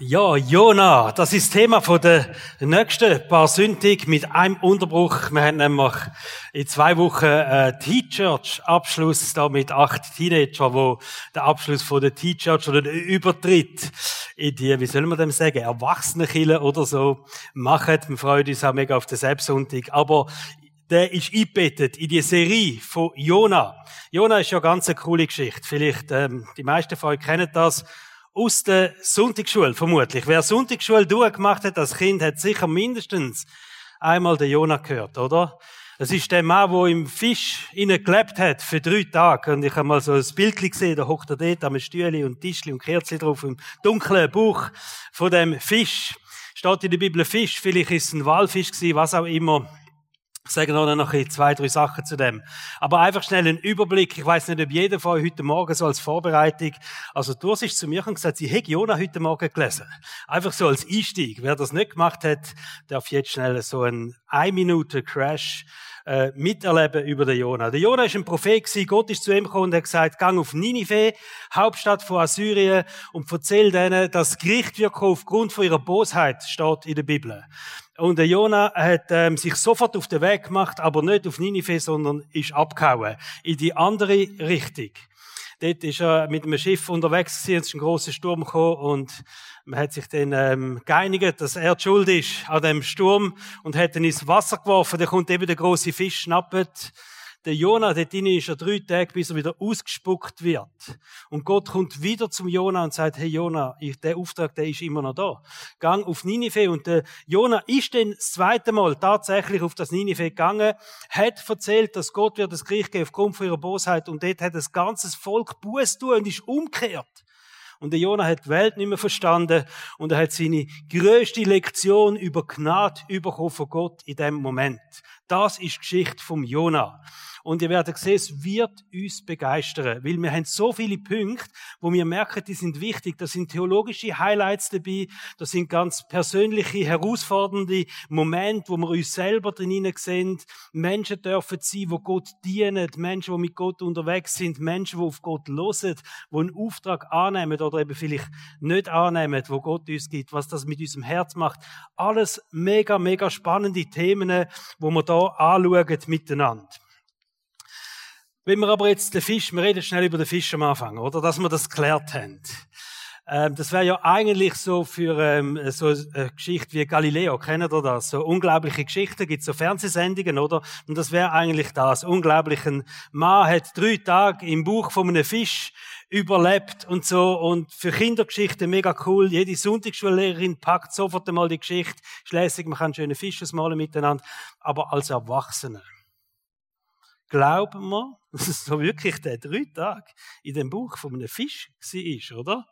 Ja, Jona, das ist Thema von der nächsten paar Sündig mit einem Unterbruch. Wir haben nämlich in zwei Wochen äh, T-Church-Abschluss da mit acht Teenager, wo der Abschluss von der T-Church oder der Übertritt in die, wie soll man dem sagen, Erwachsenenkille oder so machen. Wir freuen uns auch mega auf den Selbstsonntag. Aber der ist eingebettet in die Serie von Jona. Jona ist ja ganz eine coole Geschichte. Vielleicht, ähm, die meisten von euch kennen das aus der Sonntagsschule, vermutlich. Wer Sonntagsschule durchgemacht hat als Kind, hat sicher mindestens einmal den Jonah gehört, oder? Das ist der Mann, der im Fisch gelebt hat für drei Tage. Und ich habe mal so ein Bild gesehen, da hockt er dort am Stühle und Tischli und Kerzli drauf im dunklen Buch von dem Fisch. Steht in der Bibel Fisch, vielleicht ist es ein Walfisch gewesen, was auch immer. Ich sage noch, noch zwei, drei Sachen zu dem. Aber einfach schnell einen Überblick. Ich weiß nicht, ob jeder von euch heute Morgen so als Vorbereitung, also du ist zu mir und gesagt, sie hätte Jona heute Morgen gelesen. Einfach so als Einstieg. Wer das nicht gemacht hat, darf jetzt schnell so einen ein Minute Crash äh, miterleben über den Jona. Der Jona ist ein Prophet. Gott ist zu ihm gekommen und hat gesagt, gang auf Ninive, Hauptstadt von Assyrien, und erzähl denen, dass Gericht wird aufgrund von ihrer Bosheit, steht in der Bibel. Und der Jona hat ähm, sich sofort auf den Weg gemacht, aber nicht auf Ninive, sondern ist abgehauen in die andere Richtung. Dort ist er mit einem Schiff unterwegs gewesen, es ist ein großer Sturm gekommen und man hat sich dann ähm, geeinigt, dass er die Schuld ist an dem Sturm und hat ihn ins Wasser geworfen. Dann kommt eben der große Fisch, schnappt der Jona, dort drin ist er drei Tage, bis er wieder ausgespuckt wird. Und Gott kommt wieder zum Jona und sagt, hey Jona, der Auftrag, der ist immer noch da. Gang auf Ninive. Und der Jona ist dann das zweite Mal tatsächlich auf das Ninive gegangen, hat erzählt, dass Gott wird das Gericht geben aufgrund von ihrer Bosheit. Und dort hat das ganze Volk Buß tun und ist umgekehrt. Und der Jona hat die Welt nicht mehr verstanden und er hat seine größte Lektion über Gnade bekommen von Gott in dem Moment. Das ist die Geschichte vom Jona. Und ihr werdet sehen, es wird uns begeistern, weil wir haben so viele Punkte, wo wir merken, die sind wichtig. Da sind theologische Highlights dabei, da sind ganz persönliche, herausfordernde Momente, wo wir uns selber drin sehen. Menschen dürfen sein, wo Gott dienen, Menschen, die mit Gott unterwegs sind, Menschen, die auf Gott hören, die einen Auftrag annehmen oder eben vielleicht nicht annehmen, wo Gott uns gibt, was das mit unserem Herz macht. Alles mega, mega spannende Themen, wo wir da anschauen miteinander. Wenn wir aber jetzt den Fisch, wir reden schnell über den Fisch am Anfang, oder? Dass wir das geklärt haben. Ähm, das wäre ja eigentlich so für ähm, so eine Geschichte wie Galileo, kennt ihr das? So unglaubliche Geschichten, gibt so Fernsehsendungen, oder? Und das wäre eigentlich das. Unglaublich. Ein Mann hat drei Tage im Buch von einem Fisch überlebt und so. Und für Kindergeschichten mega cool. Jede Sonntagsschullehrerin packt sofort einmal die Geschichte. Schließlich, man kann schöne Fische ausmalen miteinander. Aber als Erwachsene glauben wir, dass es so wirklich der drei Tage in dem Buch von einem Fisch war, oder?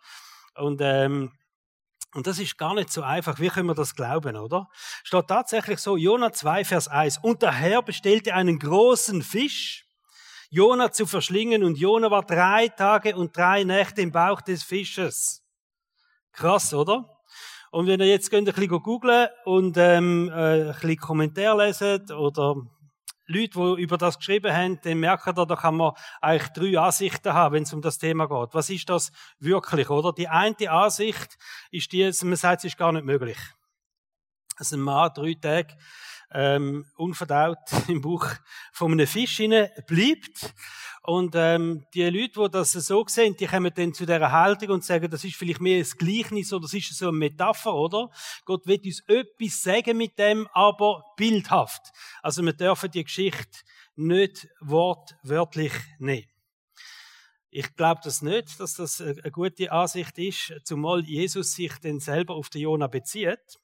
Und, ähm, und das ist gar nicht so einfach. Wie können wir das glauben, oder? Steht tatsächlich so, Jona 2, Vers 1. Und der Herr bestellte einen großen Fisch, Jona zu verschlingen, und Jona war drei Tage und drei Nächte im Bauch des Fisches. Krass, oder? Und wenn ihr jetzt ein bisschen googlen und ähm, äh, ein bisschen Kommentar lesen oder Leute, die über das geschrieben haben, dann merken da, da kann man eigentlich drei Ansichten haben, wenn es um das Thema geht. Was ist das wirklich, oder? Die eine Ansicht ist die, man sagt, es ist gar nicht möglich. Dass ein Mann drei Tage ähm, unverdaut im Buch von einem Fisch bleibt und ähm, die Leute, die das so sehen, die kommen dann zu dieser Haltung und sagen, das ist vielleicht mehr ein Gleichnis oder das ist so eine Metapher, oder? Gott will uns etwas sagen mit dem, aber bildhaft. Also wir dürfen die Geschichte nicht wortwörtlich nehmen. Ich glaube das nicht, dass das eine gute Ansicht ist, zumal Jesus sich denn selber auf den Jona bezieht.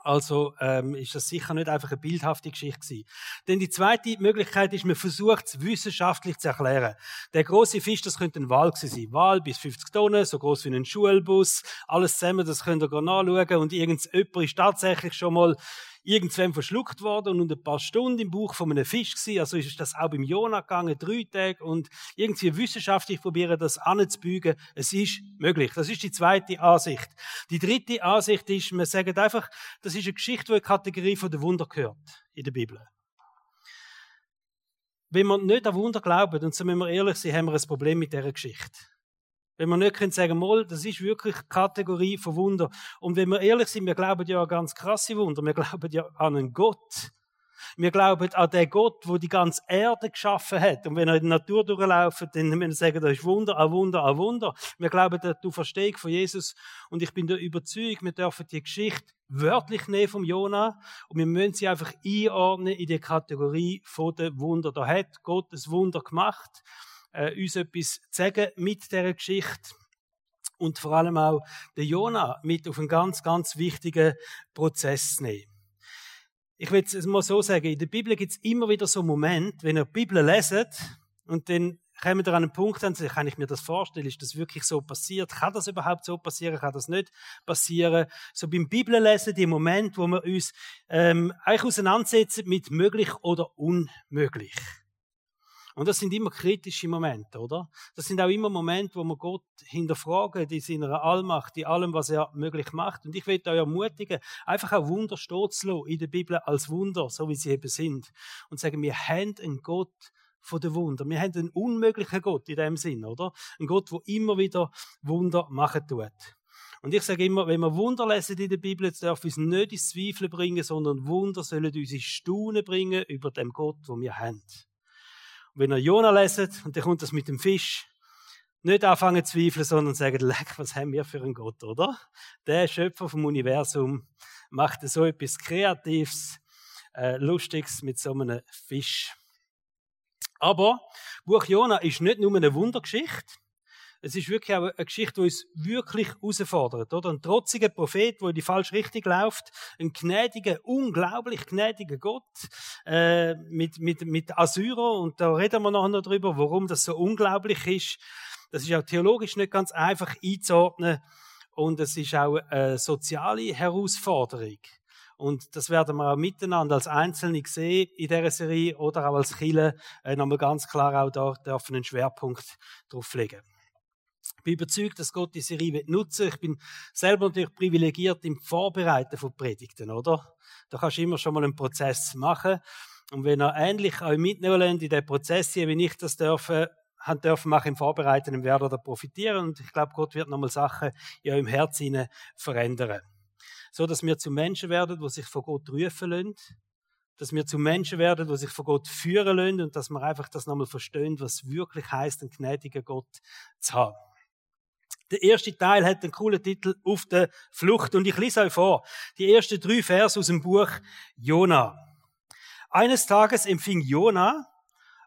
Also ähm, ist das sicher nicht einfach eine bildhafte Geschichte gewesen. Denn die zweite Möglichkeit ist, man versucht es wissenschaftlich zu erklären. Der große Fisch, das könnte ein Wal sein. Wal bis 50 Tonnen, so groß wie ein Schulbus. Alles zusammen, das könnt ihr nachschauen. Und irgendjemand ist tatsächlich schon mal irgendwann verschluckt worden und ein paar Stunden im Buch von einem Fisch gewesen. Also ist das auch beim Jonah gegangen, drei Tage und irgendwie wissenschaftlich probieren, das anzubügen. Es ist möglich. Das ist die zweite Ansicht. Die dritte Ansicht ist, man sagt einfach, das ist eine Geschichte, die in die Kategorie von der Wunder gehört in der Bibel. Wenn wir nicht an Wunder glauben, und so müssen wir ehrlich sein, haben wir ein Problem mit dieser Geschichte. Wenn wir nicht sagen, mal, das ist wirklich Kategorie von Wunder. Und wenn wir ehrlich sind, wir glauben ja an ganz krasse Wunder. Wir glauben ja an einen Gott. Wir glauben an den Gott, der die ganze Erde geschaffen hat. Und wenn er in der Natur durchlauft, dann müssen wir sagen, das ist Wunder, ein Wunder, ein Wunder. Wir glauben an die Verstehung von Jesus. Und ich bin da überzeugt, wir dürfen die Geschichte wörtlich nehmen vom Jona. Und wir müssen sie einfach einordnen in die Kategorie von den Wunder. Da hat Gott ein Wunder gemacht äh, uns etwas zu sagen mit dieser Geschichte und vor allem auch den Jona mit auf einen ganz, ganz wichtigen Prozess nehmen. Ich will es mal so sagen, in der Bibel gibt es immer wieder so Momente, wenn ihr die Bibel leset und dann kommen wir an einen Punkt an, kann ich mir das vorstellen, ist das wirklich so passiert? Kann das überhaupt so passieren? Kann das nicht passieren? So beim Bibellesen, die Moment, wo wir uns ähm, eigentlich auseinandersetzen mit möglich oder unmöglich. Und das sind immer kritische Momente, oder? Das sind auch immer Momente, wo wir Gott hinterfragen, die seiner Allmacht, die allem, was er möglich macht. Und ich will euch ermutigen, einfach auch Wunder stehen zu lassen in der Bibel als Wunder, so wie sie eben sind. Und sagen, wir haben einen Gott von den Wunder. Wir haben einen unmöglichen Gott in dem Sinn, oder? Ein Gott, der immer wieder Wunder machen tut. Und ich sage immer, wenn wir Wunder lesen in der Bibel, darf uns nicht ins Zweifel bringen, sondern Wunder sollen uns in Staunen bringen über den Gott, den wir haben wenn ihr Jona leset und dann kommt das mit dem Fisch, nicht anfangen zu zweifeln, sondern sagen, leck, was haben wir für einen Gott, oder? Der Schöpfer vom Universum macht so etwas Kreatives, äh, Lustiges mit so einem Fisch. Aber Buch Jona ist nicht nur eine Wundergeschichte, es ist wirklich auch eine Geschichte, die uns wirklich herausfordert, oder? Ein trotziger Prophet, der in die falsche Richtung läuft, ein gnädiger, unglaublich gnädiger Gott, äh, mit, mit, mit Assyrer, und da reden wir noch darüber, warum das so unglaublich ist. Das ist auch theologisch nicht ganz einfach einzuordnen, und es ist auch eine soziale Herausforderung. Und das werden wir auch miteinander als Einzelne sehen in dieser Serie oder auch als Kille äh, nochmal ganz klar auch da dürfen einen Schwerpunkt drauf legen. Ich bin überzeugt, dass Gott die Serie nutzen will. Ich bin selber natürlich privilegiert im Vorbereiten von Predigten, oder? Da kannst du immer schon mal einen Prozess machen. Und wenn er ähnlich euch mitnehmen in den Prozess, wie ich das dürfen, haben dürfen machen im Vorbereiten, dann werdet ihr profitieren. Und ich glaube, Gott wird nochmal Sachen in eurem Herzen verändern. So, dass wir zu Menschen werden, die sich von Gott rufen lassen. Dass wir zu Menschen werden, die sich von Gott führen lassen. Und dass wir einfach das nochmal verstehen, was wirklich heißt, einen gnädigen Gott zu haben. Der erste Teil hat einen coolen Titel Auf der Flucht und ich lese euch vor. Die ersten drei Vers aus dem Buch Jona. Eines Tages empfing Jona,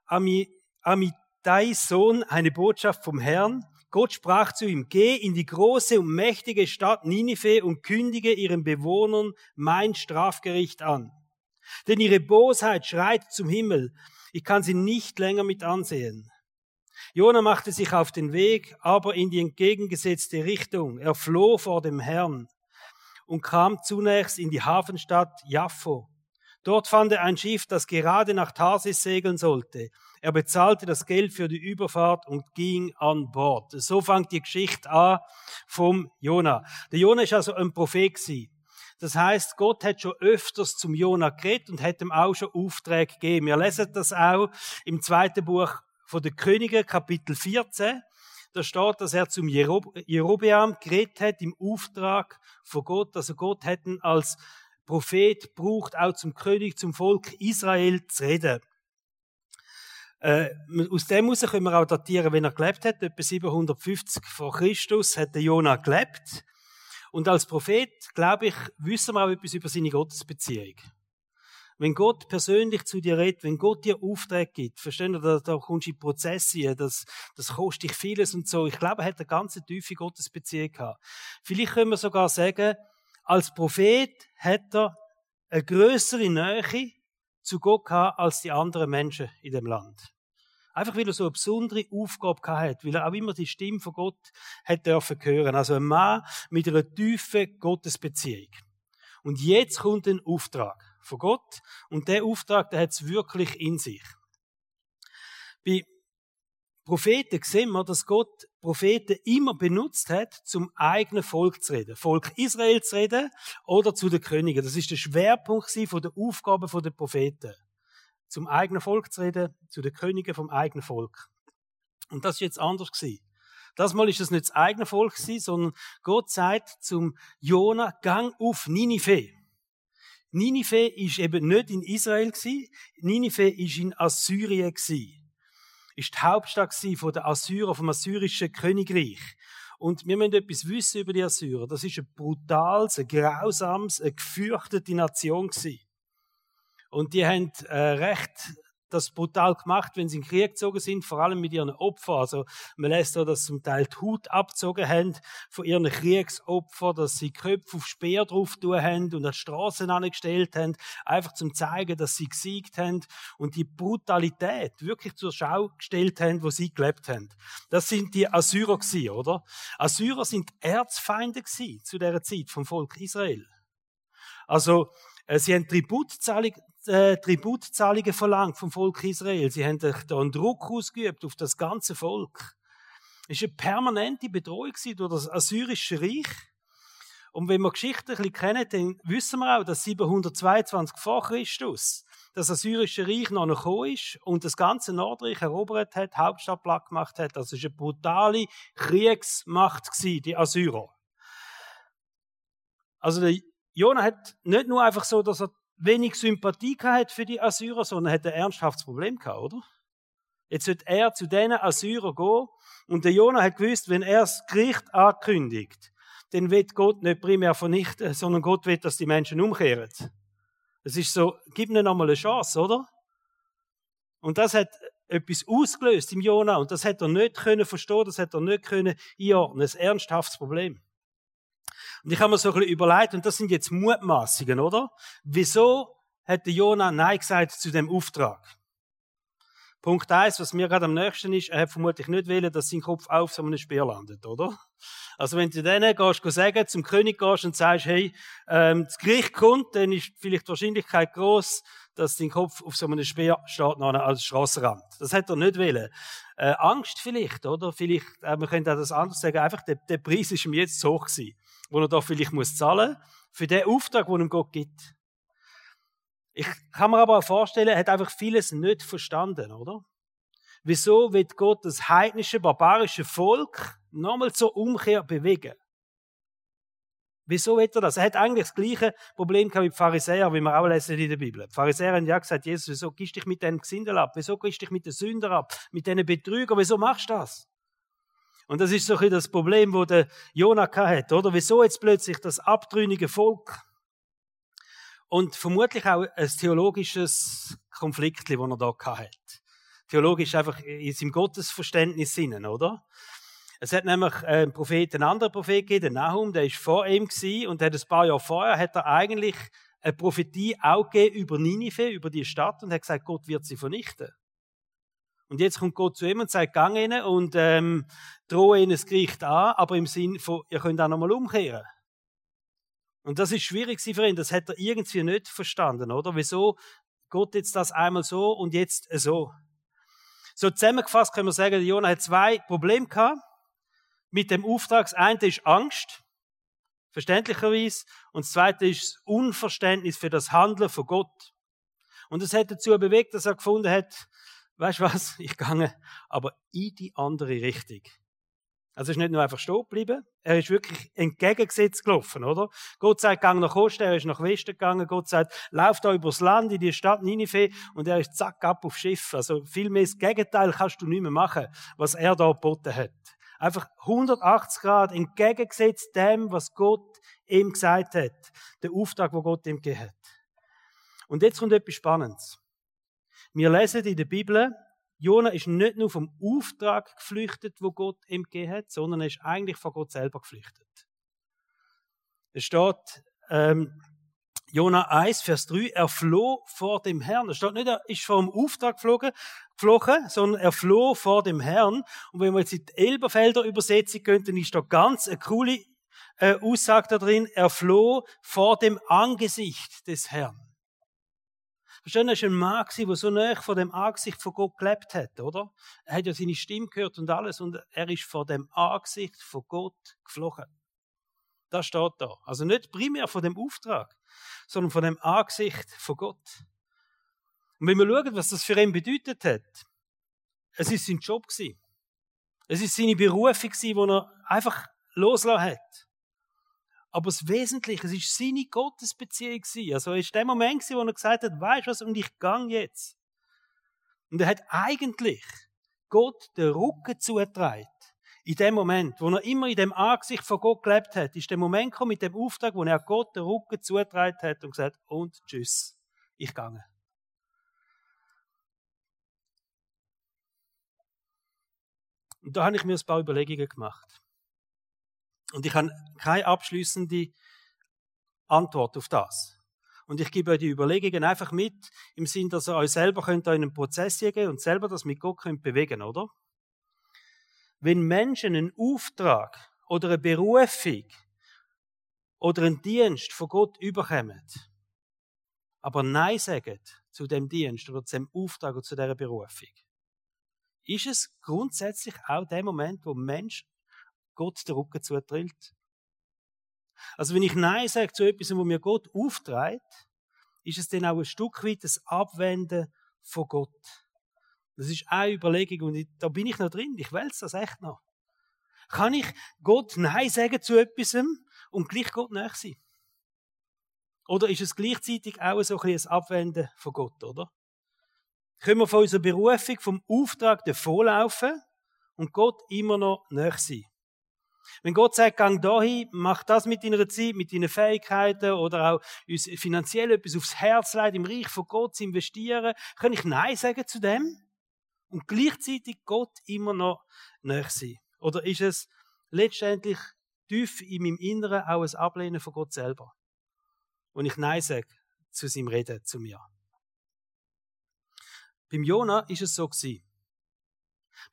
Amitais Sohn, eine Botschaft vom Herrn. Gott sprach zu ihm, geh in die große und mächtige Stadt Ninive und kündige ihren Bewohnern mein Strafgericht an. Denn ihre Bosheit schreit zum Himmel. Ich kann sie nicht länger mit ansehen. Jona machte sich auf den Weg, aber in die entgegengesetzte Richtung. Er floh vor dem Herrn und kam zunächst in die Hafenstadt Jaffo. Dort fand er ein Schiff, das gerade nach Tarsis segeln sollte. Er bezahlte das Geld für die Überfahrt und ging an Bord. So fängt die Geschichte an vom Jona. Der Jona ist also ein Prophet gewesen. Das heißt, Gott hat schon öfters zum Jona geredet und hat ihm auch schon Aufträge gegeben. Wir lesen das auch im zweiten Buch von den Königen, Kapitel 14. Da steht, dass er zum Jerobeam geredet hat im Auftrag von Gott. Also Gott hätten als Prophet braucht auch zum König, zum Volk Israel zu reden. Äh, aus dem heraus können wir auch datieren, wenn er gelebt hat. Etwa 750 vor Christus hat der Jonah gelebt. Und als Prophet, glaube ich, wissen wir auch etwas über seine Gottesbeziehung. Wenn Gott persönlich zu dir redet, wenn Gott dir Auftrag gibt, verstehen da, da kommst du in Prozesse, das, das kostet dich vieles und so. Ich glaube, er hat eine ganz tiefe Gottesbeziehung gehabt. Vielleicht können wir sogar sagen, als Prophet hat er eine größere Nähe zu Gott gehabt als die anderen Menschen in dem Land. Einfach weil er so eine besondere Aufgabe gehabt hat, weil er auch immer die Stimme von Gott hat dürfen hören. Also ein Mann mit einer tiefen Gottesbeziehung. Und jetzt kommt ein Auftrag von Gott. Und der Auftrag, der hat es wirklich in sich. Bei Propheten sehen wir, dass Gott Propheten immer benutzt hat, zum eigenen Volk zu reden. Volk Israel zu reden oder zu den Königen. Das ist der Schwerpunkt der Aufgabe der Propheten. Zum eigenen Volk zu reden, zu den Königen vom eigenen Volk. Und das ist jetzt anders gewesen. Das Mal ist es nicht das eigene Volk sondern Gott sagt zum Jona, gang auf Ninive. Ninive ist eben nicht in Israel Ninive ist in Assyrien Ist die Hauptstadt von der Assyrer, vom assyrischen Königreich. Und wir müssen etwas wissen über die Assyrer. Das ist ein brutales, ein grausames, eine gefürchtete Nation gewesen. Und die haben äh, recht das brutal gemacht, wenn sie in den Krieg gezogen sind, vor allem mit ihren Opfern. Also man lässt da, dass zum Teil die Haut abgezogen haben von ihren Kriegsopfern, dass sie Köpfe auf Speer drauf tun haben und an die Straßen angestellt haben, einfach zum zeigen, dass sie gesiegt haben und die Brutalität wirklich zur Schau gestellt haben, wo sie gelebt haben. Das sind die Assyrer gewesen, oder? Assyrer sind Erzfeinde gewesen zu der Zeit vom Volk Israel. Also äh, Sie haben Tributzahlung, äh, Tributzahlungen verlangt vom Volk Israel. Sie haben da einen Druck ausgeübt auf das ganze Volk. Es war eine permanente Bedrohung durch das assyrische Reich. Und wenn wir Geschichte ein bisschen kennen, dann wissen wir auch, dass 722 vor Christus das assyrische Reich noch gekommen ist und das ganze Nordreich erobert hat, Hauptstadt platt gemacht hat. Das war eine brutale Kriegsmacht, die Assyrer. Also der Jona hat nicht nur einfach so, dass er wenig Sympathie hat für die Assyrer, sondern hat ein ernsthaftes Problem gehabt, oder? Jetzt wird er zu diesen Assyrer gehen und der Jona hat gewusst, wenn er das Gericht ankündigt, dann wird Gott nicht primär vernichten, sondern Gott will, dass die Menschen umkehren. Es ist so, gib ihnen nochmal eine Chance, oder? Und das hat etwas ausgelöst im Jona und das hat er nicht können verstehen, das hat er nicht können einordnen. Ein ernsthaftes Problem. Und ich habe mir so ein bisschen überlegt, und das sind jetzt Mutmaßungen, oder? Wieso hat der Jonah Nein gesagt zu dem Auftrag? Punkt eins, was mir gerade am nächsten ist, er hat vermutlich nicht wollen, dass sein Kopf auf so einem Speer landet, oder? Also wenn du denen gehst, gehst sagen, zum König gehst und sagst, hey, ähm, das Gericht kommt, dann ist vielleicht die Wahrscheinlichkeit groß, dass dein Kopf auf so einem Speer steht noch als Strassenrand. Das hat er nicht wollen. Äh, Angst vielleicht, oder? Vielleicht, äh, man könnte auch das anders sagen, einfach der, der Preis ist ihm jetzt zu hoch gewesen wo er da vielleicht muss zahlen für den Auftrag, den ihm Gott gibt. Ich kann mir aber auch vorstellen, er hat einfach vieles nicht verstanden, oder? Wieso wird Gott das heidnische, barbarische Volk nochmal zur Umkehr bewegen? Wieso wird er das? Er hat eigentlich das gleiche Problem gehabt wie die Pharisäer, wie wir auch lesen in der Bibel. Die Pharisäer haben ja gesagt, Jesus, wieso gehst du dich mit den Gesindel ab? Wieso gehst du dich mit den Sündern ab? Mit den Betrügern? Wieso machst du das? Und das ist so ein das Problem, wo der Jonah hat, oder? Wieso jetzt plötzlich das abtrünnige Volk? Und vermutlich auch ein theologisches Konflikt, das er da hat. Theologisch einfach in seinem Gottesverständnis sinnen, oder? Es hat nämlich einen Prophet, einen anderen Prophet gegeben, den Nahum, der ist vor ihm gewesen, und hat ein paar Jahre vorher hat er eigentlich eine Prophetie auch gegeben über Ninive, über die Stadt, und hat gesagt, Gott wird sie vernichten. Und jetzt kommt Gott zu ihm und sagt, gang ihnen und ähm, drohe ihnen das Gericht an, aber im Sinn von, ihr könnt auch nochmal umkehren. Und das ist schwierig für ihn, das hat er irgendwie nicht verstanden, oder? Wieso Gott jetzt das einmal so und jetzt so? So zusammengefasst können wir sagen, Jonah hat zwei Probleme gehabt mit dem Auftrag. Das eine ist Angst, verständlicherweise, und das zweite ist das Unverständnis für das Handeln von Gott. Und das hat dazu bewegt, dass er gefunden hat, weißt du was, ich gehe aber in die andere Richtung. Also ist nicht nur einfach stehen geblieben, er ist wirklich entgegengesetzt gelaufen, oder? Gott sagt, gang nach Osten, er ist nach Westen gegangen, Gott sagt, lauf da übers Land in die Stadt Ninive und er ist zack ab auf Schiff. Also vielmehr das Gegenteil kannst du nicht mehr machen, was er da geboten hat. Einfach 180 Grad entgegengesetzt dem, was Gott ihm gesagt hat. Der Auftrag, wo Gott ihm gegeben hat. Und jetzt kommt etwas Spannendes. Wir lesen in der Bibel, Jona ist nicht nur vom Auftrag geflüchtet, wo Gott ihm gegeben hat, sondern er ist eigentlich von Gott selber geflüchtet. Es steht, ähm, Jona 1, Vers 3, er floh vor dem Herrn. Es steht nicht, er ist vor dem Auftrag geflogen, geflogen, sondern er floh vor dem Herrn. Und wenn wir jetzt in die Elberfelder Übersetzung gehen, dann ist da ganz eine coole äh, Aussage da drin, er floh vor dem Angesicht des Herrn. Verstehen, er war ein Mann, der so nah vor dem Angesicht von Gott gelebt hat, oder? Er hat ja seine Stimme gehört und alles und er ist vor dem Angesicht von Gott geflogen. Das steht da. Also nicht primär von dem Auftrag, sondern von dem Angesicht von Gott. Und wenn wir schauen, was das für ihn bedeutet hat, es ist sein Job. Es ist seine Berufung, die er einfach losgelassen hat. Aber das Wesentliche, es ist seine Gottesbeziehung. Also es ist der Moment, wo er gesagt hat, weißt du was, und ich gang jetzt. Und er hat eigentlich Gott den Rücken zugetragen. In dem Moment, wo er immer in dem Angesicht von Gott gelebt hat, ist der Moment gekommen mit dem Auftrag, wo er Gott den Rücken zugetragen hat und gesagt, und tschüss, ich gange. Und da habe ich mir ein paar Überlegungen gemacht. Und ich habe keine abschließende Antwort auf das. Und ich gebe euch die Überlegungen einfach mit, im Sinn, dass ihr euch selber könnt in einen Prozess gehen und selber das mit Gott könnt bewegen, oder? Wenn Menschen einen Auftrag oder eine Berufung oder einen Dienst von Gott überkommen, aber Nein sagen zu dem Dienst oder zu dem Auftrag oder zu dieser Berufung, ist es grundsätzlich auch der Moment, wo Mensch Gott den Rücken zutrillt. Also wenn ich Nein sage zu etwas, wo mir Gott auftreibt, ist es dann auch ein Stück weit das Abwenden von Gott. Das ist eine Überlegung und da bin ich noch drin. Ich will das echt noch. Kann ich Gott Nein sagen zu etwas und gleich Gott nach sein? Oder ist es gleichzeitig auch so ein, ein Abwenden von Gott, oder? Können wir von unserer Berufung, vom Auftrag davonlaufen und Gott immer noch nach sein? Wenn Gott sagt, gang dahin, mach das mit deiner Zeit, mit deinen Fähigkeiten oder auch uns finanziell etwas aufs Herz leiden, im Reich von Gott zu investieren, kann ich Nein sagen zu dem? Und gleichzeitig Gott immer noch näher sein? Oder ist es letztendlich tief in meinem Inneren auch ein Ablehnen von Gott selber? Und ich Nein sage zu seinem Reden zu mir. Beim Jona ist es so gewesen.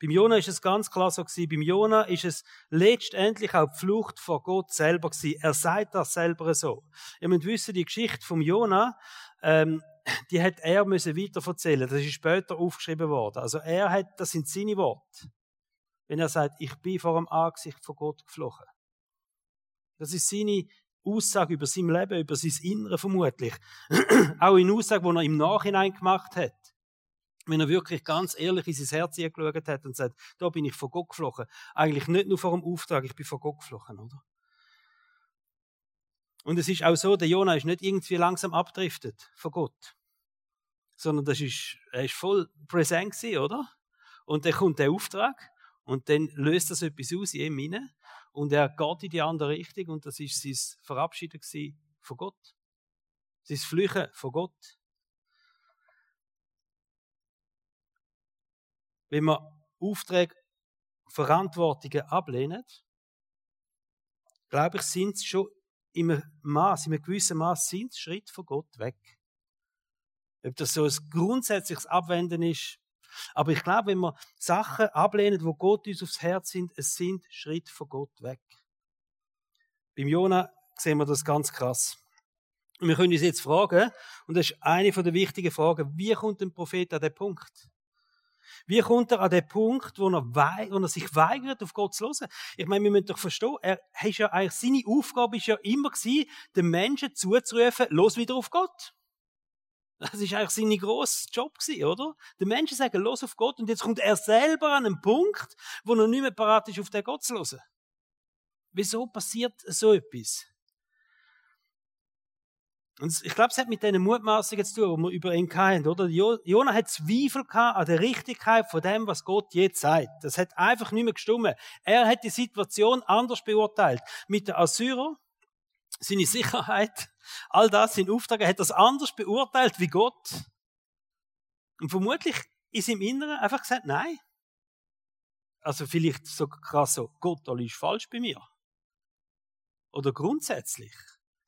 Beim Jona ist es ganz klar so gewesen. Beim Jona ist es letztendlich auch die Flucht vor Gott selber gewesen. Er sagt das selber so. Ihr müsst wissen, die Geschichte vom Jona, ähm, die hat er müssen weiter erzählen. Das ist später aufgeschrieben worden. Also er hat, das sind seine Worte. Wenn er sagt, ich bin vor dem Angesicht von Gott geflohen. Das ist seine Aussage über sein Leben, über sein Innere vermutlich. auch in Aussage, die er im Nachhinein gemacht hat wenn er wirklich ganz ehrlich in sein Herz geschaut hat und sagt, da bin ich von Gott geflogen. Eigentlich nicht nur vor dem Auftrag, ich bin von Gott geflogen, oder? Und es ist auch so, der Jonah ist nicht irgendwie langsam abdriftet von Gott. Sondern das ist, er ist voll präsent gewesen, oder? Und dann kommt der Auftrag und dann löst das etwas aus in ihm hinein und er geht in die andere Richtung und das ist sein Verabschieden von Gott. Sein Flüchen von Gott. Wenn man Aufträge, Verantwortungen ablehnen, glaube ich, sind es schon im Maß, in einem gewissen Maß, sind Schritt von Gott weg. Ob das so ein grundsätzliches Abwenden ist, aber ich glaube, wenn wir Sachen ablehnen, wo Gott uns aufs Herz sind, es sind Schritt von Gott weg. Beim Jona sehen wir das ganz krass. Und wir können uns jetzt fragen, und das ist eine der wichtigen Fragen, wie kommt ein Prophet an den Punkt? Wie kommt er an den Punkt, wo er, wo er sich weigert, auf Gott zu hören? Ich meine, wir müssen doch verstehen, er hat ja eigentlich, seine Aufgabe ist ja immer gewesen, den Menschen zuzurufen, los wieder auf Gott. Das ist eigentlich sein grosser Job gewesen, oder? Den Menschen sagen, los auf Gott, und jetzt kommt er selber an einen Punkt, wo er nicht mehr parat ist, auf den Gott zu hören. Wieso passiert so etwas? Und ich glaube, es hat mit diesen Mutmaßungen zu tun, die wir über ihn hatten, oder? Jona hat Zweifel gehabt an der Richtigkeit von dem, was Gott jetzt sagt. Das hat einfach nicht mehr gestimmt. Er hat die Situation anders beurteilt. Mit der Assyrer, seine Sicherheit, all das, sein Auftrag, er hat das anders beurteilt wie Gott. Und vermutlich ist im Inneren einfach gesagt, nein. Also vielleicht so krass so, Gott, alles ist falsch bei mir. Oder grundsätzlich.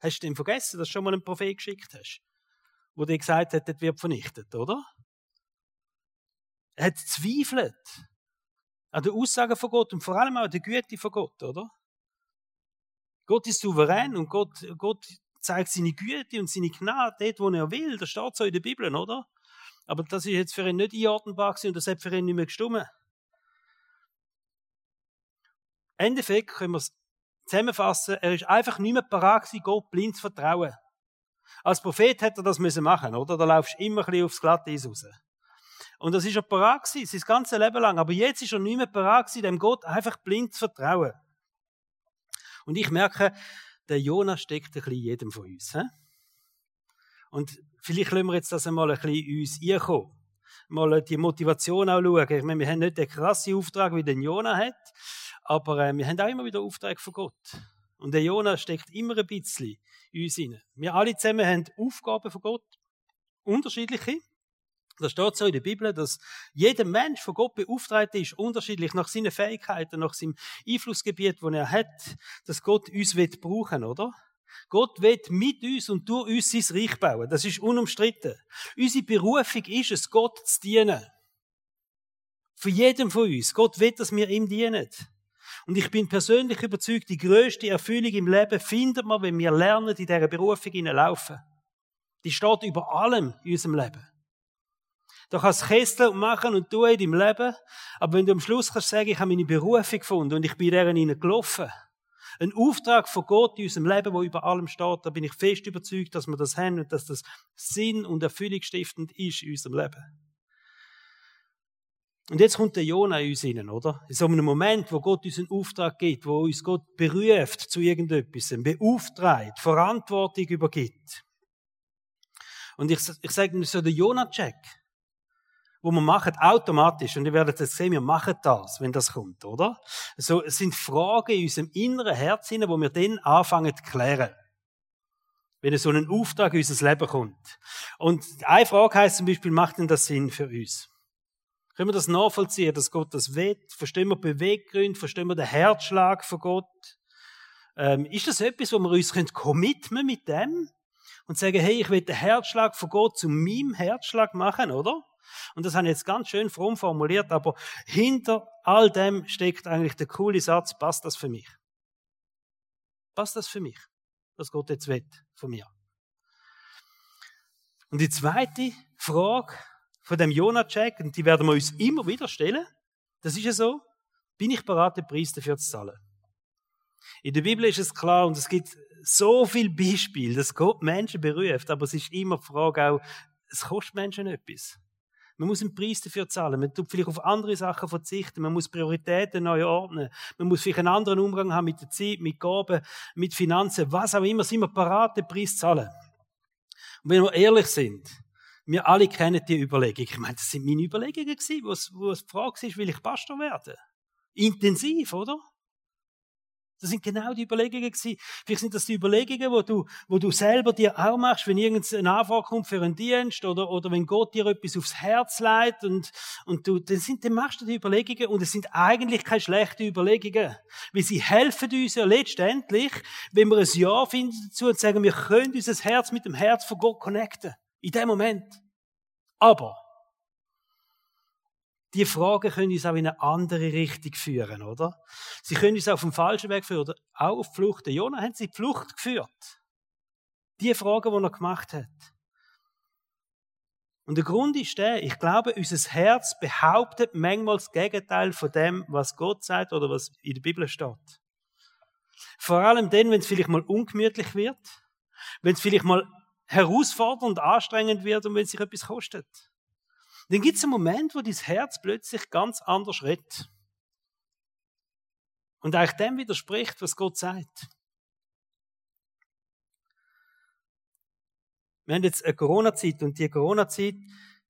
Hast du denn vergessen, dass du schon mal einen Prophet geschickt hast? Wo dir gesagt hat, das wird vernichtet, oder? Er hat zweifelt an den Aussagen von Gott und vor allem auch an der Güte von Gott, oder? Gott ist souverän und Gott, Gott zeigt seine Güte und seine Gnade dort, wo er will. Das steht so in der Bibel, oder? Aber das ist jetzt für ihn nicht einordnbar und das hat für ihn nicht mehr gestimmt. Im Endeffekt können wir es zusammenfassen, er ist einfach nicht mehr parat Gott blind zu vertrauen. Als Prophet hätte er das müssen machen, oder? Da laufst du immer ein aufs Glatteis raus. Und das ist er parat sein ganzes Leben lang. Aber jetzt ist er nicht mehr parat dem Gott einfach blind zu vertrauen. Und ich merke, der Jonah steckt ein bisschen jedem von uns. He? Und vielleicht lassen wir jetzt das einmal ein bisschen in uns einkommen. Mal die Motivation auch schauen. Ich meine, wir haben nicht den krassen Auftrag, wie den Jonah hat, aber äh, wir haben auch immer wieder Auftrag von Gott. Und der Jonah steckt immer ein bisschen in uns hinein. Wir alle zusammen haben Aufgaben von Gott, unterschiedliche. Da steht so in der Bibel, dass jeder Mensch von Gott beauftragt ist, unterschiedlich nach seinen Fähigkeiten, nach seinem Einflussgebiet, das er hat, dass Gott uns wird brauchen, oder? Gott wird mit uns und durch uns sein Reich bauen. Das ist unumstritten. Unsere Berufung ist es, Gott zu dienen. Für jedem von uns. Gott will, dass wir ihm dienen. Und ich bin persönlich überzeugt, die größte Erfüllung im Leben findet man, wenn wir lernen, in dieser Berufung laufen. Die steht über allem in unserem Leben. Du kannst Kessel machen und tun in deinem Leben, aber wenn du am Schluss kannst sagen, ich habe meine Berufung gefunden und ich bin deren gelaufen, ein Auftrag von Gott in unserem Leben, wo über allem steht, da bin ich fest überzeugt, dass wir das haben und dass das Sinn und erfüllungsstiftend ist in unserem Leben. Und jetzt kommt der Jonah in uns hinein, oder? In so einem Moment, wo Gott uns einen Auftrag gibt, wo uns Gott beruft zu irgendetwas, beauftragt, Verantwortung übergibt. Und ich, ich sage so der Jonah-Check wo wir machen, automatisch, und ihr werdet jetzt sehen, wir machen das, wenn das kommt, oder? So, es sind Fragen in unserem inneren Herz wo wir dann anfangen zu klären. Wenn so ein Auftrag in unser Leben kommt. Und eine Frage heißt zum Beispiel, macht denn das Sinn für uns? Können wir das nachvollziehen, dass Gott das will? Verstehen wir Beweggründe? Verstehen wir den Herzschlag von Gott? Ähm, ist das etwas, wo wir uns committen mit dem? Und sagen, hey, ich will den Herzschlag von Gott zu meinem Herzschlag machen, oder? Und das habe ich jetzt ganz schön fromm formuliert, aber hinter all dem steckt eigentlich der coole Satz, passt das für mich? Passt das für mich? Was Gott jetzt will von mir? Und die zweite Frage von dem Jonah-Check, und die werden wir uns immer wieder stellen, das ist ja so, bin ich bereit, den Preis dafür zu zahlen? In der Bibel ist es klar, und es gibt so viele Beispiele, dass Gott Menschen beruft, aber es ist immer die Frage auch, es kostet Menschen etwas. Man muss einen Preis dafür zahlen. Man tut vielleicht auf andere Sachen verzichten. Man muss Prioritäten neu ordnen. Man muss vielleicht einen anderen Umgang haben mit der Zeit, mit Gaben, mit Finanzen, was auch immer. Sind wir parat, den Preis zu zahlen? Und wenn wir ehrlich sind, wir alle kennen die Überlegungen. Ich meine, das sind meine Überlegungen gewesen, wo es, wo es die Frage ist, will ich Pastor werden? Intensiv, oder? Das sind genau die Überlegungen gewesen. Vielleicht sind das die Überlegungen, wo du, wo du selber dir auch machst, wenn irgendeine Anfrage kommt für einen Dienst oder, oder wenn Gott dir etwas aufs Herz leitet und, und du, dann sind, dann machst du die Überlegungen und es sind eigentlich keine schlechten Überlegungen. Weil sie helfen uns ja letztendlich, wenn wir ein Ja finden dazu und sagen, wir können unser Herz mit dem Herz von Gott connecten. In dem Moment. Aber, die Fragen können uns auch in eine andere Richtung führen, oder? Sie können uns auf den falschen Weg führen oder auch auf Flucht. Der Jonah hat sie die Flucht geführt. Die Fragen, die er gemacht hat. Und der Grund ist der, ich glaube, unser Herz behauptet manchmal das Gegenteil von dem, was Gott sagt oder was in der Bibel steht. Vor allem dann, wenn es vielleicht mal ungemütlich wird, wenn es vielleicht mal herausfordernd, anstrengend wird und wenn es sich etwas kostet. Dann gibt es einen Moment, wo dein Herz plötzlich ganz anders redet. Und eigentlich dem widerspricht, was Gott sagt. Wir haben jetzt eine Corona-Zeit und die Corona-Zeit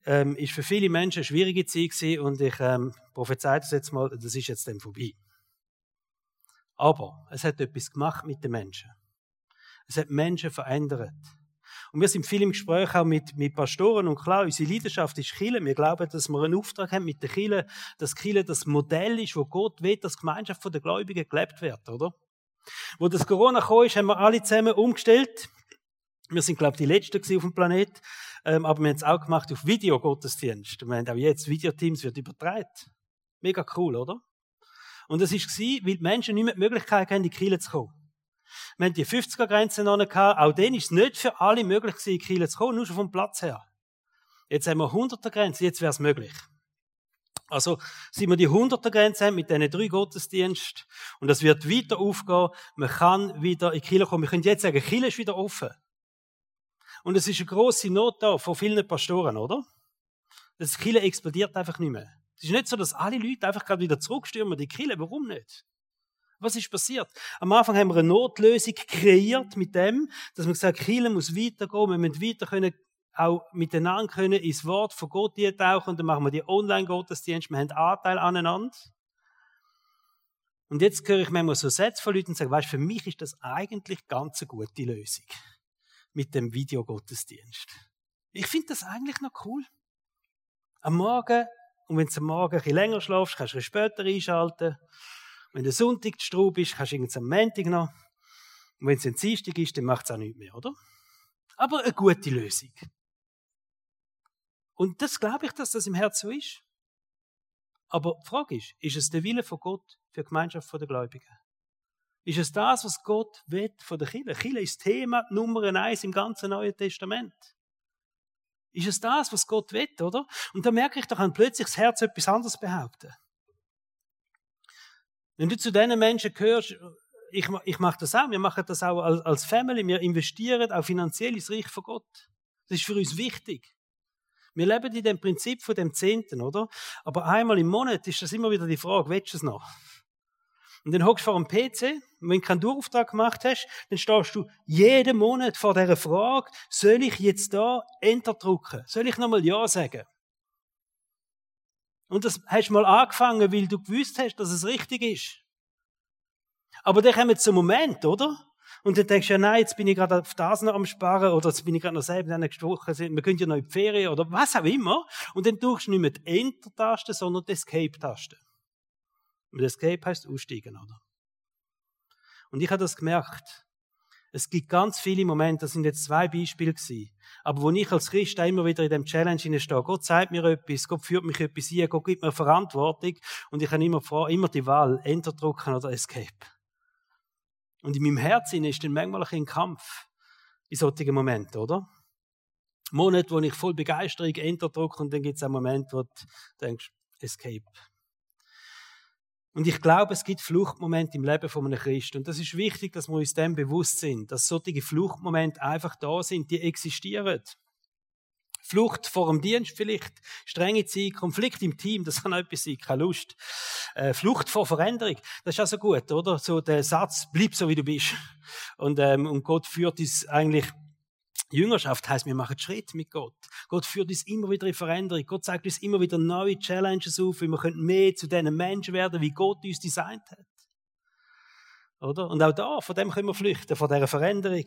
ähm, ist für viele Menschen eine schwierige Zeit gewesen und ich ähm, prophezei das jetzt mal, das ist jetzt dann vorbei. Aber es hat etwas gemacht mit den Menschen. Es hat Menschen verändert. Und wir sind viel im Gespräch auch mit, mit Pastoren und klar, unsere Leidenschaft ist Chile. Wir glauben, dass wir einen Auftrag haben mit der Chile, dass Chile das Modell ist, wo Gott will, dass Gemeinschaft der Gläubigen gelebt wird, oder? Wo das Corona kam, ist, haben wir alle zusammen umgestellt. Wir sind, glaube ich, die Letzten auf dem Planet. Ähm, aber wir haben es auch gemacht auf Videogottesdienst. Wir haben auch jetzt Videoteams wird übertragen. Mega cool, oder? Und das war, weil die Menschen nicht mehr die Möglichkeit haben, in die Kirche zu kommen. Wir haben die 50er-Grenze noch gehabt. Auch dann ist es nicht für alle möglich in Kiel zu kommen, nur schon vom Platz her. Jetzt haben wir 100er-Grenze, jetzt wäre es möglich. Also, sind wir die 100er-Grenze haben mit diesen drei Gottesdiensten und das wird weiter aufgehen. Man kann wieder in Kiel kommen. Wir können jetzt sagen, Kiel ist wieder offen. Und es ist eine grosse Not da von vielen Pastoren, oder? Das Kille explodiert einfach nicht mehr. Es ist nicht so, dass alle Leute einfach gerade wieder zurückstürmen, die Kille. Warum nicht? Was ist passiert? Am Anfang haben wir eine Notlösung kreiert mit dem, dass wir gesagt Kille muss weitergehen, wir müssen weiter können, auch miteinander können ins Wort von Gott tauchen und dann machen wir die Online-Gottesdienste, wir haben Anteil aneinander. Und jetzt höre ich manchmal so Sätze von Leuten und sage, weißt, für mich ist das eigentlich ganz eine gute Lösung. Mit dem Videogottesdienst. Ich finde das eigentlich noch cool. Am Morgen, und wenn du am Morgen ein bisschen länger schlafst, kannst du später einschalten. Wenn der Sonntag zu Straub ist, kannst du irgendwann am Montag noch. Und wenn es ein Dienstag ist, dann macht es auch nichts mehr, oder? Aber eine gute Lösung. Und das glaube ich, dass das im Herzen so ist. Aber die Frage ist, ist es der Wille von Gott für die Gemeinschaft der Gläubigen? Ist es das, was Gott will von der Kirche? Kirche ist Thema Nummer eins im ganzen Neuen Testament. Ist es das, was Gott will, oder? Und da merke ich, da kann plötzlich das Herz etwas anderes behaupten. Wenn du zu diesen Menschen gehörst, ich, ich mache das auch, wir machen das auch als, als Family, wir investieren auch finanziell ins Reich von Gott. Das ist für uns wichtig. Wir leben in dem Prinzip von dem Zehnten, oder? Aber einmal im Monat ist das immer wieder die Frage, willst du es noch? Und dann hockst du vor dem PC, und wenn du keinen Durchauftrag gemacht hast, dann stehst du jeden Monat vor dieser Frage, soll ich jetzt da Enter drucken? Soll ich nochmal Ja sagen? Und das hast du mal angefangen, weil du gewusst hast, dass es richtig ist. Aber dann kommt zum Moment, oder? Und dann denkst du, ja, nein, jetzt bin ich gerade auf das noch am Sparen, oder jetzt bin ich gerade noch selber nächsten Woche, wir können ja noch in die Ferien, oder was auch immer. Und dann drückst du nicht mehr die Enter-Taste, sondern die Escape-Taste. Und Escape heißt aussteigen, oder? Und ich habe das gemerkt. Es gibt ganz viele Momente, das sind jetzt zwei Beispiele gewesen, aber wo ich als Christ immer wieder in dem Challenge stehe, Gott zeigt mir etwas, Gott führt mich etwas ein, Gott gibt mir Verantwortung und ich habe immer, immer die Wahl, Enter drücken oder Escape. Und in meinem Herzen ist dann manchmal ein Kampf in solchen Momenten, oder? Monate, wo ich voll Begeisterung Enter drücke und dann gibt es einen Moment, wo du denkst, Escape. Und ich glaube, es gibt Fluchtmomente im Leben von einem Christen. Und das ist wichtig, dass wir uns dem bewusst sind, dass solche Fluchtmomente einfach da sind, die existieren. Flucht vor dem Dienst vielleicht, strenge Zeit, Konflikt im Team, das kann auch etwas sein, keine Lust. Äh, Flucht vor Veränderung, das ist also gut, oder? So der Satz, bleib so wie du bist. Und, ähm, und Gott führt uns eigentlich Jüngerschaft heißt, wir machen Schritt mit Gott. Gott führt uns immer wieder in Veränderung. Gott zeigt uns immer wieder neue Challenges auf, wie wir mehr zu diesen Menschen werden, wie Gott uns designt hat. Oder? Und auch da, von dem können wir flüchten, von dieser Veränderung.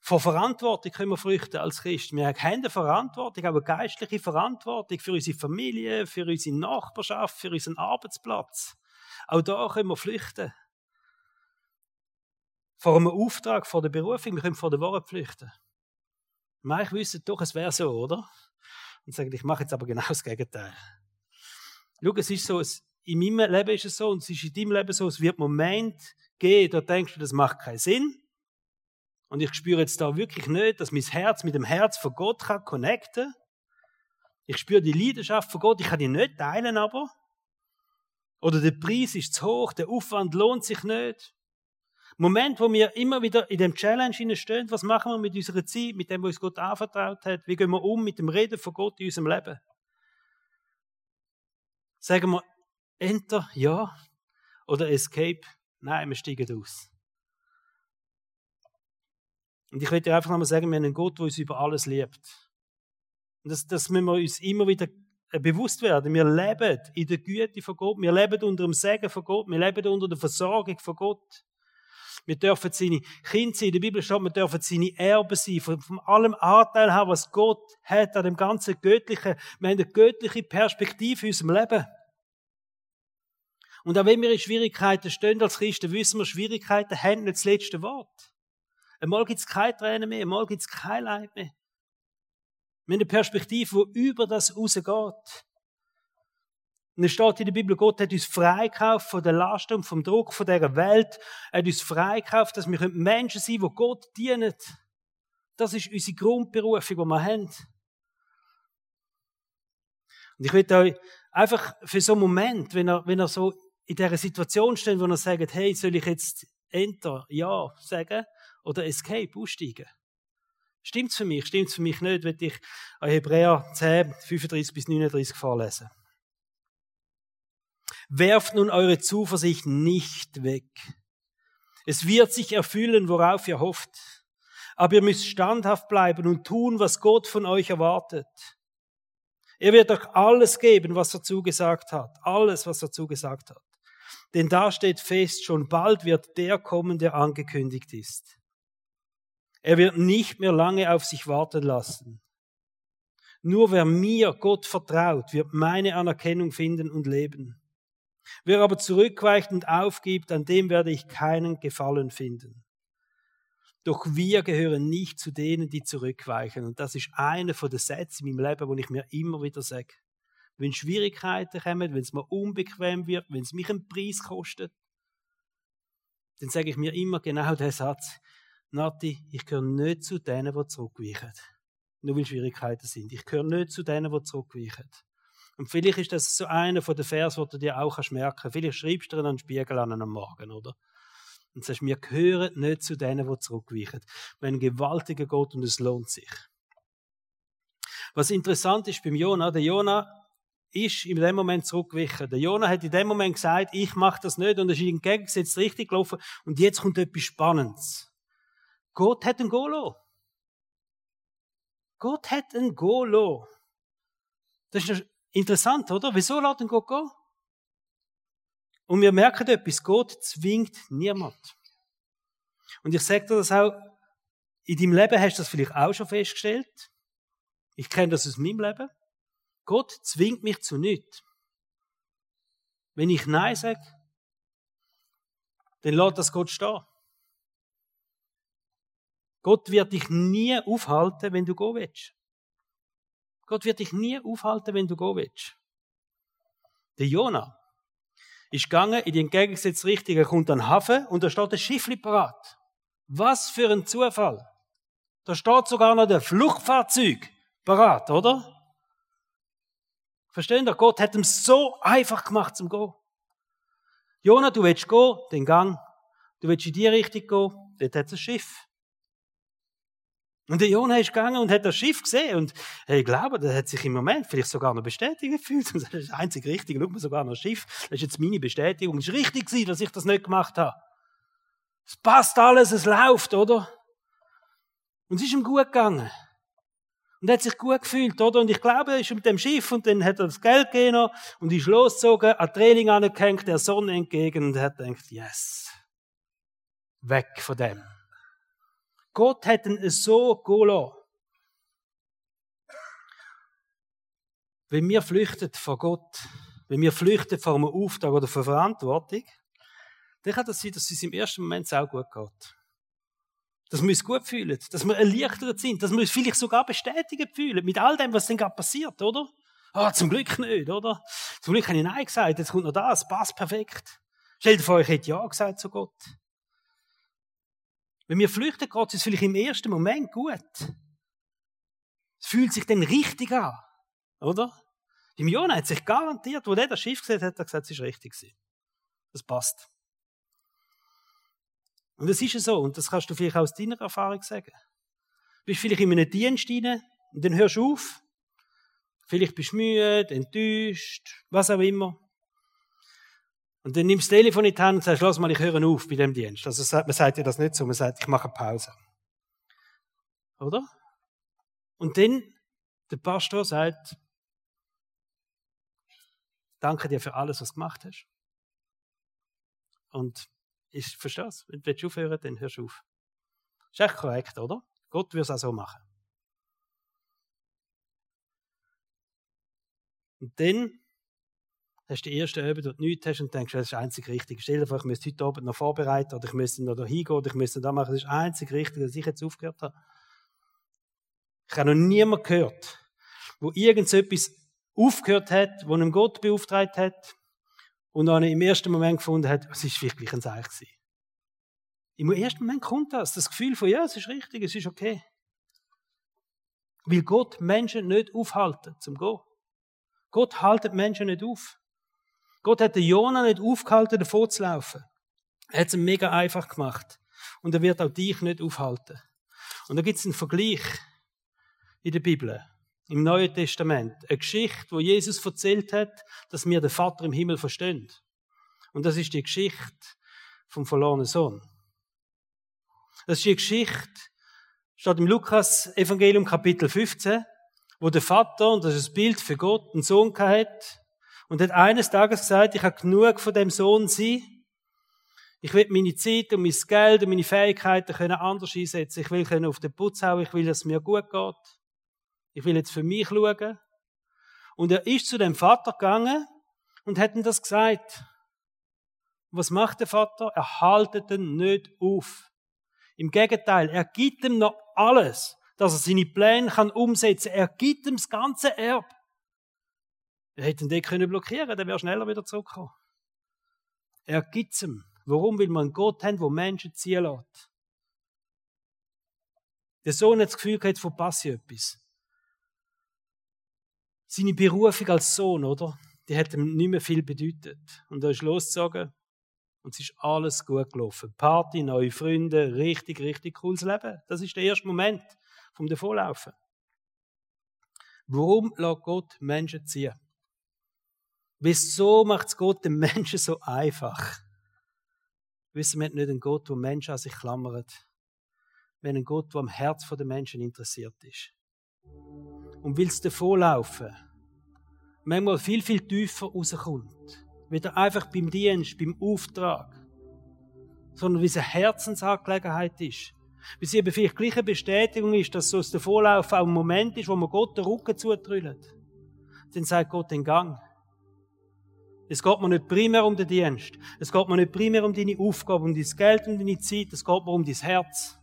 Von Verantwortung können wir flüchten als Christ. Wir haben eine Verantwortung, aber geistliche Verantwortung für unsere Familie, für unsere Nachbarschaft, für unseren Arbeitsplatz. Auch da können wir flüchten vor einem Auftrag, vor der Berufung, wir können vor der Wahrheit flüchten. Manche wissen doch, es wäre so, oder? Und sagen, ich mache jetzt aber genau das Gegenteil. Schau, es ist so, es, in meinem Leben ist es so, und es ist in deinem Leben so, es wird Moment geben, da denkst du, das macht keinen Sinn. Und ich spüre jetzt da wirklich nicht, dass mein Herz mit dem Herz von Gott kann connecten. Ich spüre die Leidenschaft von Gott, ich kann die nicht teilen, aber. Oder der Preis ist zu hoch, der Aufwand lohnt sich nicht. Moment, wo wir immer wieder in dem Challenge stehen, was machen wir mit unserer Zeit, mit dem, was uns Gott anvertraut hat? Wie gehen wir um mit dem Reden von Gott in unserem Leben? Sagen wir Enter, ja, oder Escape, nein, wir steigen aus. Und ich will dir einfach nochmal sagen, wir haben einen Gott, der uns über alles liebt. Und das, das müssen wir uns immer wieder äh, bewusst werden. Wir leben in der Güte von Gott, wir leben unter dem Segen von Gott, wir leben unter der Versorgung von Gott. Wir dürfen seine Kinder sein. In der Bibel steht, wir dürfen seine Erben sein. Von, von allem Anteil haben, was Gott hat an dem ganzen Göttlichen. Wir haben eine göttliche Perspektive in unserem Leben. Und auch wenn wir in Schwierigkeiten stehen als Christen, wissen wir, Schwierigkeiten haben nicht das letzte Wort. Einmal gibt es keine Tränen mehr, einmal gibt es kein Leid mehr. Wir haben eine Perspektive, die über das rausgeht. Und es steht in der Bibel, Gott hat uns freikauft von der Last und vom Druck von dieser Welt. Er hat uns freikauft, dass wir Menschen sein können, die Gott dienen. Das ist unsere Grundberufung, die wir haben. Und ich will euch einfach für so einen Moment, wenn er, wenn er so in dieser Situation steht, wo er sagt, hey, soll ich jetzt Enter, Ja sagen oder Escape aussteigen? Stimmt's für mich? Stimmt's für mich nicht? Will ich Hebräer 10, 35 bis 39 vorlesen. Werft nun eure Zuversicht nicht weg. Es wird sich erfüllen, worauf ihr hofft. Aber ihr müsst standhaft bleiben und tun, was Gott von euch erwartet. Er wird euch alles geben, was er zugesagt hat. Alles, was er zugesagt hat. Denn da steht fest, schon bald wird der kommen, der angekündigt ist. Er wird nicht mehr lange auf sich warten lassen. Nur wer mir Gott vertraut, wird meine Anerkennung finden und leben. Wer aber zurückweicht und aufgibt, an dem werde ich keinen Gefallen finden. Doch wir gehören nicht zu denen, die zurückweichen. Und das ist einer von den Sätzen in meinem Leben, wo ich mir immer wieder sage. Wenn Schwierigkeiten kommen, wenn es mir unbequem wird, wenn es mich einen Preis kostet, dann sage ich mir immer genau den Satz. Nati, ich gehöre nicht zu denen, die zurückweichen. Nur weil Schwierigkeiten sind. Ich gehöre nicht zu denen, die zurückweichen. Und vielleicht ist das so einer von den Vers, wo du dir auch merken kannst. Vielleicht schreibst du einen Spiegel an am Morgen, oder? Und sagst, wir gehören nicht zu denen, die zurückweichen. Wenn ein gewaltiger Gott und es lohnt sich. Was interessant ist beim Jona, der Jona ist in dem Moment zurückgewichen. Der Jona hat in dem Moment gesagt, ich mache das nicht und es ist entgegengesetzt richtig gelaufen und jetzt kommt etwas Spannendes. Gott hat ein Golo. Gott hat ein Golo. Das ist interessant, oder? Wieso ein Gott gehen? Und wir merken etwas, Gott zwingt niemand. Und ich sage dir das auch, in deinem Leben hast du das vielleicht auch schon festgestellt. Ich kenne das aus meinem Leben. Gott zwingt mich zu nichts. Wenn ich Nein sage, dann lässt das Gott stehen. Gott wird dich nie aufhalten, wenn du gehen willst. Gott wird dich nie aufhalten, wenn du gehen willst. Der Jonah ist gegangen in die entgegengesetzte Richtung, er kommt an den Hafen und da steht ein Schiffli parat. Was für ein Zufall. Da steht sogar noch der Fluchtfahrzeug parat, oder? Verstehen ihr? Gott hat ihm so einfach gemacht zum Gehen. Jonah, du willst gehen, den Gang. Du willst in die Richtung gehen, dort hat es ein Schiff. Und der Jonah ist gegangen und hat das Schiff gesehen und hey, ich glaube, der hat sich im Moment vielleicht sogar noch bestätigt gefühlt. Das ist das einzige Richtige. Schau mal, sogar noch Schiff. Das ist jetzt meine Bestätigung. Es ist richtig gewesen, dass ich das nicht gemacht habe. Es passt alles, es läuft, oder? Und es ist ihm gut gegangen. Und er hat sich gut gefühlt, oder? Und ich glaube, er ist mit dem Schiff und dann hat er das Geld gegeben und ist losgezogen, an Training angehängt, der Sonne entgegen und hat gedacht, yes. Weg von dem. Gott hat ihn so gehen Wenn wir flüchten vor Gott, wenn wir flüchten vor einem Auftrag oder vor Verantwortung, dann kann das sein, dass es im ersten Moment auch gut geht. Dass wir uns gut fühlen, dass wir erleichtert sind, dass wir uns vielleicht sogar bestätigt fühlen mit all dem, was denn gerade passiert, oder? Ah, zum Glück nicht, oder? Zum Glück habe ich Nein gesagt, jetzt kommt noch das, passt perfekt. Stellt vor, ich hätte Ja gesagt zu Gott. Wenn wir flüchten, geht es vielleicht im ersten Moment gut. Es fühlt sich dann richtig an, oder? Im Jonah hat sich garantiert, wo der das Schiff gesehen hat, hat er gesagt, es ist richtig gewesen. Das passt. Und das ist ja so, und das kannst du vielleicht aus deiner Erfahrung sagen. Du bist vielleicht in einem Dienst rein, und dann hörst du auf. Vielleicht bist du müde, enttäuscht, was auch immer. Und dann nimmst du das Telefon in die Hand und sagst, lass mal, ich höre auf bei dem Dienst. Also man sagt ja das nicht so, man sagt, ich mache Pause. Oder? Und dann, der Pastor sagt, danke dir für alles, was du gemacht hast. Und ich verstehe es. Wenn du aufhören dann hörst du auf. Ist echt korrekt, oder? Gott würde es auch so machen. Und dann hast die erste Abend, wo du nichts hast und denkst, das ist einzig richtig. Stell dir vor, ich müsste heute Abend noch vorbereiten oder ich müsste noch da hingehen oder ich müsste da machen. Das ist einzig richtig, dass ich jetzt aufgehört habe. Ich habe noch niemanden gehört, wo irgend so etwas aufgehört hat, wo einem Gott beauftragt hat und dann im ersten Moment gefunden hat, es ist wirklich ein Zeichen gewesen. Im ersten Moment kommt das, das Gefühl von, ja, es ist richtig, es ist okay. Weil Gott Menschen nicht aufhalten zum Gehen. Gott haltet Menschen nicht auf. Gott hat den Jona nicht aufgehalten, davor zu laufen. Er hat es ihm mega einfach gemacht. Und er wird auch dich nicht aufhalten. Und da gibt es einen Vergleich in der Bibel, im Neuen Testament. Eine Geschichte, wo Jesus erzählt hat, dass wir den Vater im Himmel verstehen. Und das ist die Geschichte vom verlorenen Sohn. Das ist die Geschichte, steht im Lukas Evangelium Kapitel 15, wo der Vater, und das ist das Bild für Gott, einen Sohn hat und hat eines Tages gesagt, ich habe genug von dem Sohn sein. Ich will meine Zeit und mein Geld und meine Fähigkeiten können anders einsetzen. Ich will können auf den Putz hauen. Ich will, dass es mir gut geht. Ich will jetzt für mich schauen. Und er ist zu dem Vater gegangen und hat ihm das gesagt. was macht der Vater? Er haltet ihn nicht auf. Im Gegenteil, er gibt ihm noch alles, dass er seine Pläne kann umsetzen. Er gibt ihm das ganze Erb. Er hätte ihn dort können blockieren, der wäre schneller wieder zurückgekommen. Er gibt es ihm. Warum? Weil wir einen Gott haben, der Menschen ziehen lässt. Der Sohn hat das Gefühl, jetzt verpasse ich etwas. Seine Berufung als Sohn, oder? Die hat ihm nicht mehr viel bedeutet. Und er ist losgezogen und es ist alles gut gelaufen. Party, neue Freunde, richtig, richtig cooles Leben. Das ist der erste Moment vom Davonlaufen. Warum lässt Gott Menschen ziehen? Wieso macht es Gott den Menschen so einfach? Wissen wir nicht einen Gott, der Menschen an sich klammert. Wir haben einen Gott, der am Herz der Menschen interessiert ist. Und will es davonlaufen, manchmal viel, viel tiefer rauskommt. Wieder einfach beim Dienst, beim Auftrag. Sondern wie es eine Herzensangelegenheit ist. Wie es eben vielleicht gleich eine Bestätigung ist, dass so aus Davonlaufen auch ein Moment ist, wo man Gott den Rücken zutrüllt. Dann sagt Gott den Gang. Es geht mir nicht primär um den Dienst. Es geht mir nicht primär um deine Aufgabe, um dein Geld und deine Zeit. Es geht mir um dein Herz.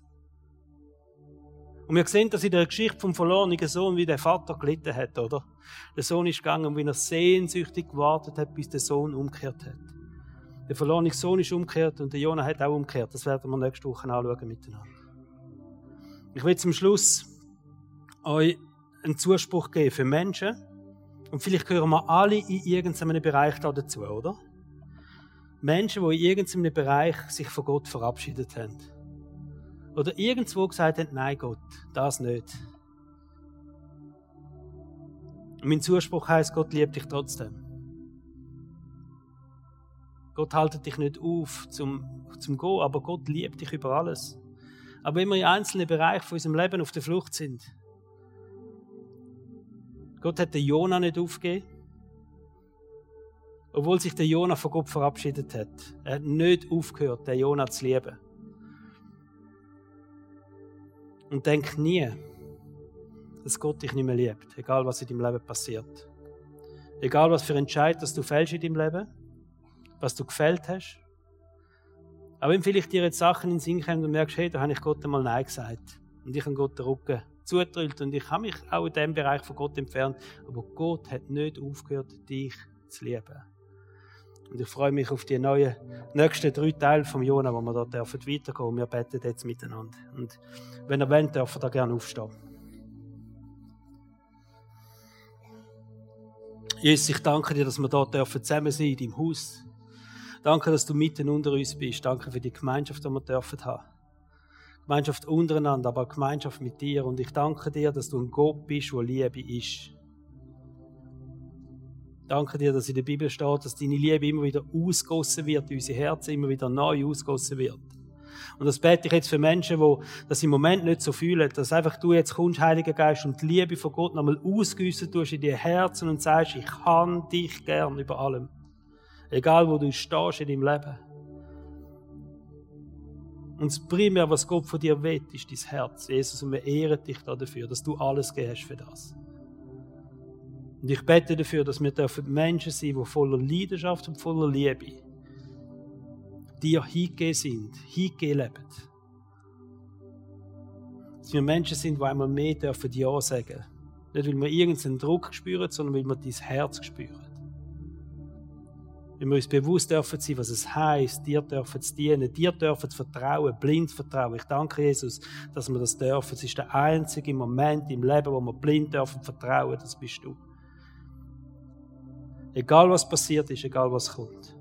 Und wir sehen das in der Geschichte vom verlorenen Sohn, wie der Vater gelitten hat, oder? Der Sohn ist gegangen, und wie er sehnsüchtig gewartet hat, bis der Sohn umgekehrt hat. Der verlorene Sohn ist umgekehrt und der Jonah hat auch umgekehrt. Das werden wir nächste Woche anschauen miteinander. Ich will zum Schluss euch einen Zuspruch geben für Menschen, und vielleicht gehören wir alle in irgendeinem Bereich da dazu, oder? Menschen, die in irgendeinem Bereich sich von Gott verabschiedet haben. Oder irgendwo gesagt haben, nein Gott, das nicht. Und mein Zuspruch heißt, Gott liebt dich trotzdem. Gott haltet dich nicht auf zum, zum Gehen, aber Gott liebt dich über alles. Aber wenn wir in einzelnen Bereichen von unserem Leben auf der Flucht sind, Gott hat den Jona nicht aufgegeben, obwohl sich der Jona von Gott verabschiedet hat. Er hat nicht aufgehört, den Jona zu lieben. Und denk nie, dass Gott dich nicht mehr liebt, egal was in deinem Leben passiert. Egal was für Entscheid, dass du fällst in deinem Leben, was du gefällt hast. Aber wenn vielleicht dir jetzt Sachen in den Sinn kommen und merkst, hey, da habe ich Gott einmal Nein gesagt. Und ich habe Gott den Rücken zutrüllt und ich habe mich auch in diesem Bereich von Gott entfernt. Aber Gott hat nicht aufgehört, dich zu lieben. Und ich freue mich auf die neuen, nächsten drei Teile vom Jona, wo wir dort dürfen weitergehen. Wir beten jetzt miteinander. Und wenn ihr wollt, dürft ihr da gerne aufstehen. Jesus, ich danke dir, dass wir dort dürfen zusammen sein in deinem Haus. Danke, dass du mitten unter uns bist. Danke für die Gemeinschaft, die wir dürfen haben. Gemeinschaft untereinander, aber Gemeinschaft mit dir. Und ich danke dir, dass du ein Gott bist, wo Liebe ist. Danke dir, dass in der Bibel steht, dass deine Liebe immer wieder ausgossen wird, unsere Herzen immer wieder neu ausgossen wird. Und das bete ich jetzt für Menschen, die das im Moment nicht so fühlen, dass einfach du jetzt kommst, Heiliger Geist, und die Liebe von Gott nochmal ausgüssen tust in die Herzen und sagst, ich kann dich gern über allem. Egal wo du stehst in deinem Leben. Und das Primär, was Gott von dir will, ist dein Herz. Jesus, und wir ehren dich dafür, dass du alles gegeben hast für das. Und ich bete dafür, dass wir dürfen Menschen sein, die voller Leidenschaft und voller Liebe dir hingegeben sind, hingegeben leben. Dass wir Menschen sind, die einmal mehr dürfen Ja sagen. Nicht, weil wir irgendeinen Druck spüren, sondern weil wir dein Herz spüren. Wenn wir uns bewusst dürfen sein, was es heißt, dir dürfen zu dienen, dir dürfen zu vertrauen, blind vertrauen. Ich danke Jesus, dass wir das dürfen. Es ist der einzige Moment im Leben, wo wir blind dürfen vertrauen. Das bist du. Egal was passiert ist, egal was kommt,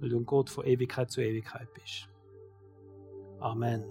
weil du ein Gott von Ewigkeit zu Ewigkeit bist. Amen.